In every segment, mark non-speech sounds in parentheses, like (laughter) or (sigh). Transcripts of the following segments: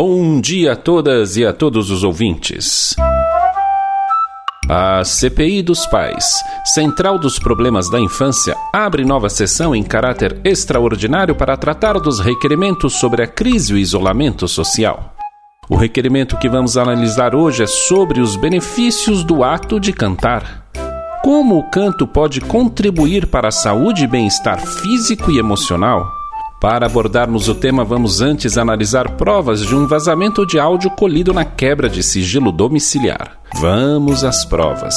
Bom dia a todas e a todos os ouvintes. A CPI dos Pais, Central dos Problemas da Infância, abre nova sessão em caráter extraordinário para tratar dos requerimentos sobre a crise e o isolamento social. O requerimento que vamos analisar hoje é sobre os benefícios do ato de cantar. Como o canto pode contribuir para a saúde e bem-estar físico e emocional? Para abordarmos o tema, vamos antes analisar provas de um vazamento de áudio colhido na quebra de sigilo domiciliar. Vamos às provas.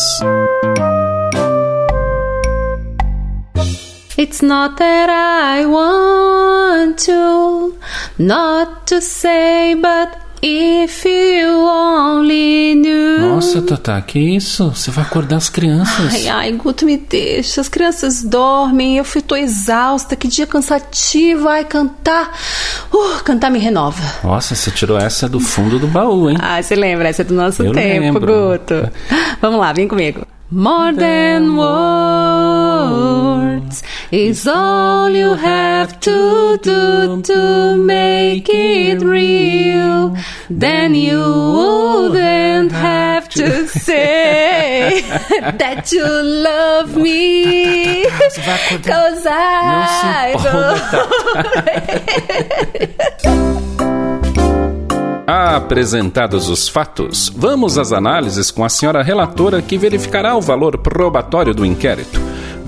It's not that I want to, not to say, but If you only knew. Nossa, Tata, que isso? Você vai acordar as crianças. Ai, ai, Guto, me deixa. As crianças dormem, eu estou exausta. Que dia cansativo. Ai, cantar. Uh, cantar me renova. Nossa, você tirou essa do fundo do baú, hein? (laughs) Ah, você lembra? Essa é do nosso eu tempo, lembro. Guto. Vamos lá, vem comigo. More than words is all you have to do to make it real. Then you wouldn't have to say (laughs) that you love me. Cause I (laughs) Apresentados os fatos, vamos às análises com a senhora relatora que verificará o valor probatório do inquérito,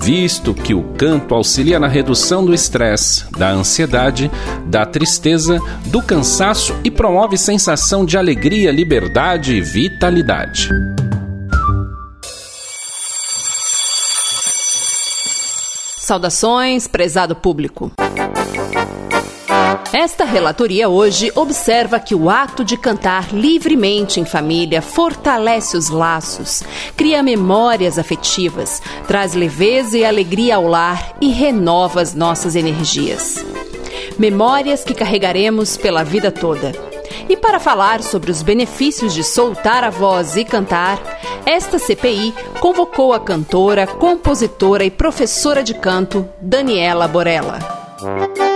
visto que o canto auxilia na redução do estresse, da ansiedade, da tristeza, do cansaço e promove sensação de alegria, liberdade e vitalidade. Saudações, prezado público. Esta relatoria hoje observa que o ato de cantar livremente em família fortalece os laços, cria memórias afetivas, traz leveza e alegria ao lar e renova as nossas energias. Memórias que carregaremos pela vida toda. E para falar sobre os benefícios de soltar a voz e cantar, esta CPI convocou a cantora, compositora e professora de canto Daniela Borella.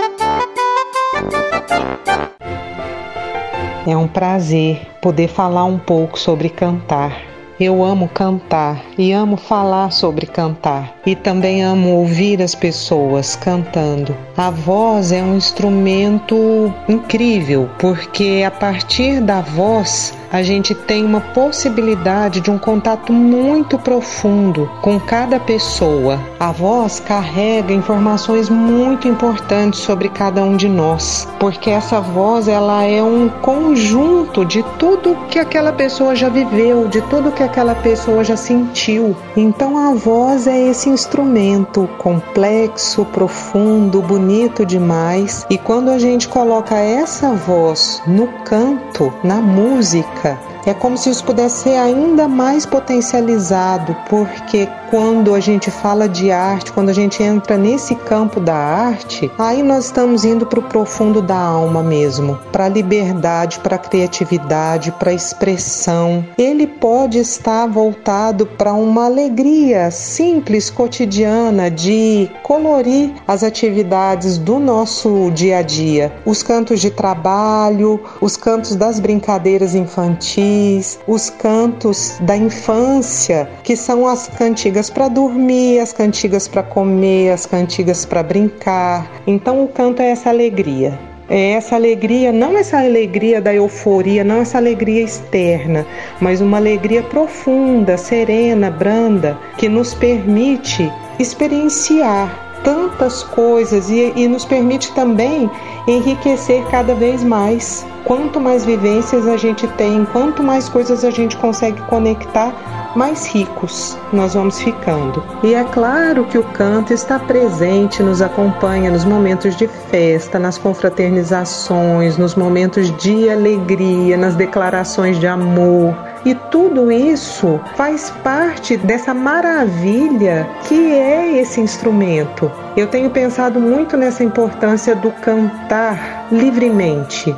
É um prazer poder falar um pouco sobre cantar. Eu amo cantar e amo falar sobre cantar e também amo ouvir as pessoas cantando. A voz é um instrumento incrível porque a partir da voz a gente tem uma possibilidade de um contato muito profundo com cada pessoa. A voz carrega informações muito importantes sobre cada um de nós, porque essa voz ela é um conjunto de tudo que aquela pessoa já viveu, de tudo que aquela pessoa já sentiu. Então a voz é esse instrumento complexo, profundo, bonito demais. E quando a gente coloca essa voz no canto, na música, é como se isso pudesse ser ainda mais potencializado, porque quando a gente fala de arte, quando a gente entra nesse campo da arte, aí nós estamos indo para o profundo da alma mesmo, para a liberdade, para a criatividade, para a expressão. Ele pode estar voltado para uma alegria simples, cotidiana, de colorir as atividades do nosso dia a dia. Os cantos de trabalho, os cantos das brincadeiras infantis, os cantos da infância, que são as cantigas cantigas para dormir, as cantigas para comer, as cantigas para brincar. Então o canto é essa alegria. É essa alegria, não essa alegria da euforia, não essa alegria externa, mas uma alegria profunda, serena, branda, que nos permite experienciar tantas coisas e, e, nos permite também enriquecer cada vez mais. Quanto mais vivências a gente tem, quanto mais coisas a gente consegue conectar, mais ricos nós vamos ficando. E é claro que o canto está presente, nos acompanha nos momentos de festa, nas confraternizações, nos momentos de alegria, nas declarações de amor. E tudo isso faz parte dessa maravilha que é esse instrumento. Eu tenho pensado muito nessa importância do cantar livremente,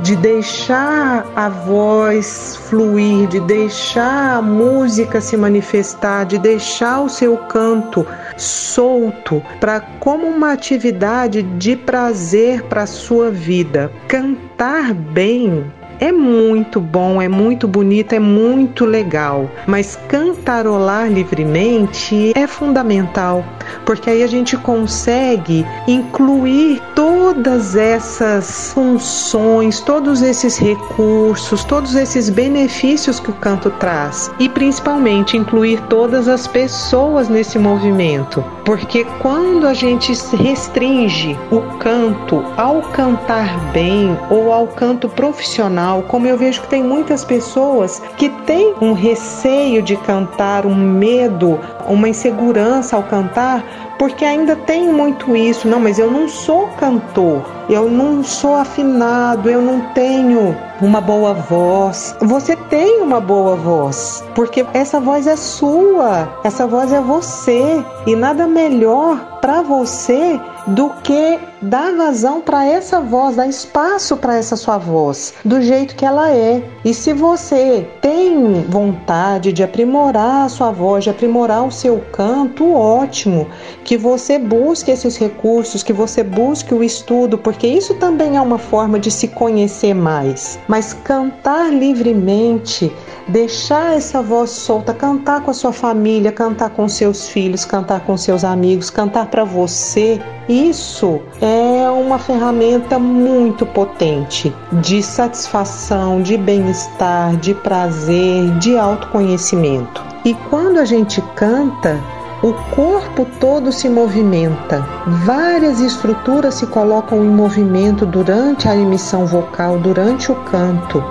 de deixar a voz fluir, de deixar a música se manifestar, de deixar o seu canto solto para como uma atividade de prazer para a sua vida. Cantar bem é muito bom, é muito bonito, é muito legal, mas cantarolar livremente é fundamental, porque aí a gente consegue incluir todas essas funções, todos esses recursos, todos esses benefícios que o canto traz. E principalmente incluir todas as pessoas nesse movimento, porque quando a gente restringe o canto ao cantar bem ou ao canto profissional como eu vejo que tem muitas pessoas que têm um receio de cantar, um medo, uma insegurança ao cantar, porque ainda tem muito isso. Não, mas eu não sou cantor, eu não sou afinado, eu não tenho uma boa voz. Você tem uma boa voz, porque essa voz é sua, essa voz é você, e nada melhor para você do que dar vazão para essa voz, dar espaço para essa sua voz, do jeito que ela é. E se você tem vontade de aprimorar a sua voz, de aprimorar o seu canto, ótimo, que você busque esses recursos, que você busque o estudo, porque isso também é uma forma de se conhecer mais. Mas cantar livremente, deixar essa voz solta, cantar com a sua família, cantar com seus filhos, cantar com seus amigos, cantar para você, isso é uma ferramenta muito potente de satisfação, de bem-estar, de prazer, de autoconhecimento. E quando a gente canta, o corpo todo se movimenta, várias estruturas se colocam em movimento durante a emissão vocal, durante o canto.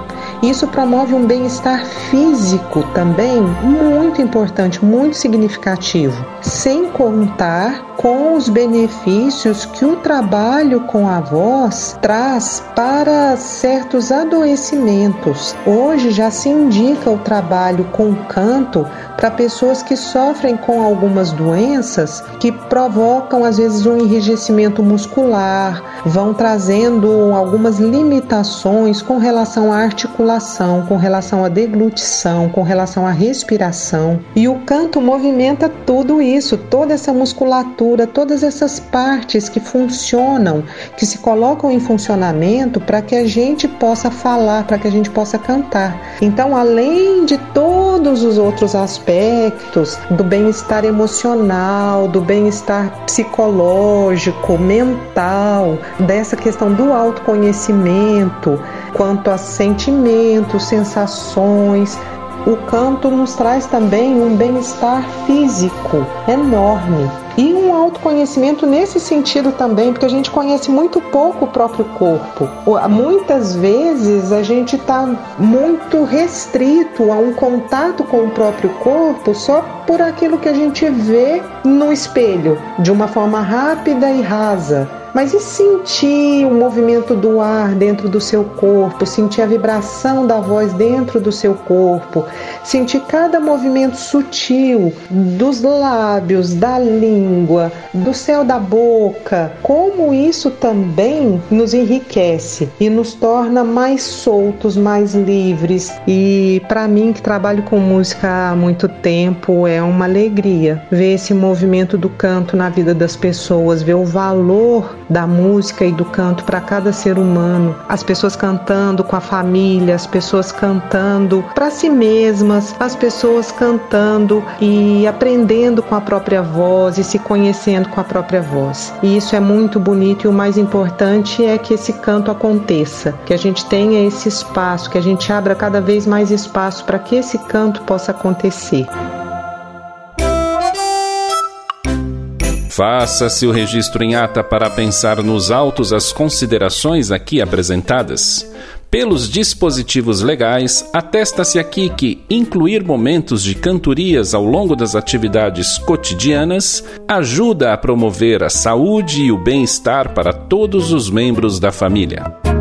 Isso promove um bem-estar físico também muito importante, muito significativo, sem contar com os benefícios que o trabalho com a voz traz para certos adoecimentos. Hoje já se indica o trabalho com canto para pessoas que sofrem com algumas doenças que provocam às vezes um enrijecimento muscular, vão trazendo algumas limitações com relação à articulação, com relação à deglutição, com relação à respiração. E o canto movimenta tudo isso, toda essa musculatura, todas essas partes que funcionam, que se colocam em funcionamento para que a gente possa falar, para que a gente possa cantar. Então, além de todos os outros aspectos do bem-estar emocional, do bem-estar psicológico, mental, dessa questão do autoconhecimento, quanto a sentimentos, sensações, o canto nos traz também um bem-estar físico enorme e um autoconhecimento nesse sentido também, porque a gente conhece muito pouco o próprio corpo. Muitas vezes a gente está muito restrito a um contato com o próprio corpo só por aquilo que a gente vê no espelho, de uma forma rápida e rasa. Mas e sentir o movimento do ar dentro do seu corpo, sentir a vibração da voz dentro do seu corpo, sentir cada movimento sutil dos lábios, da língua, do céu da boca, como isso também nos enriquece e nos torna mais soltos, mais livres. E para mim que trabalho com música há muito tempo, é uma alegria ver esse movimento do canto na vida das pessoas, ver o valor da música e do canto para cada ser humano. As pessoas cantando com a família, as pessoas cantando para si mesmas, as pessoas cantando e aprendendo com a própria voz e se conhecendo com a própria voz. E isso é muito bonito e o mais importante é que esse canto aconteça, que a gente tenha esse espaço, que a gente abra cada vez mais espaço para que esse canto possa acontecer. Faça-se o registro em ata para pensar nos autos as considerações aqui apresentadas. Pelos dispositivos legais, atesta-se aqui que incluir momentos de cantorias ao longo das atividades cotidianas ajuda a promover a saúde e o bem-estar para todos os membros da família.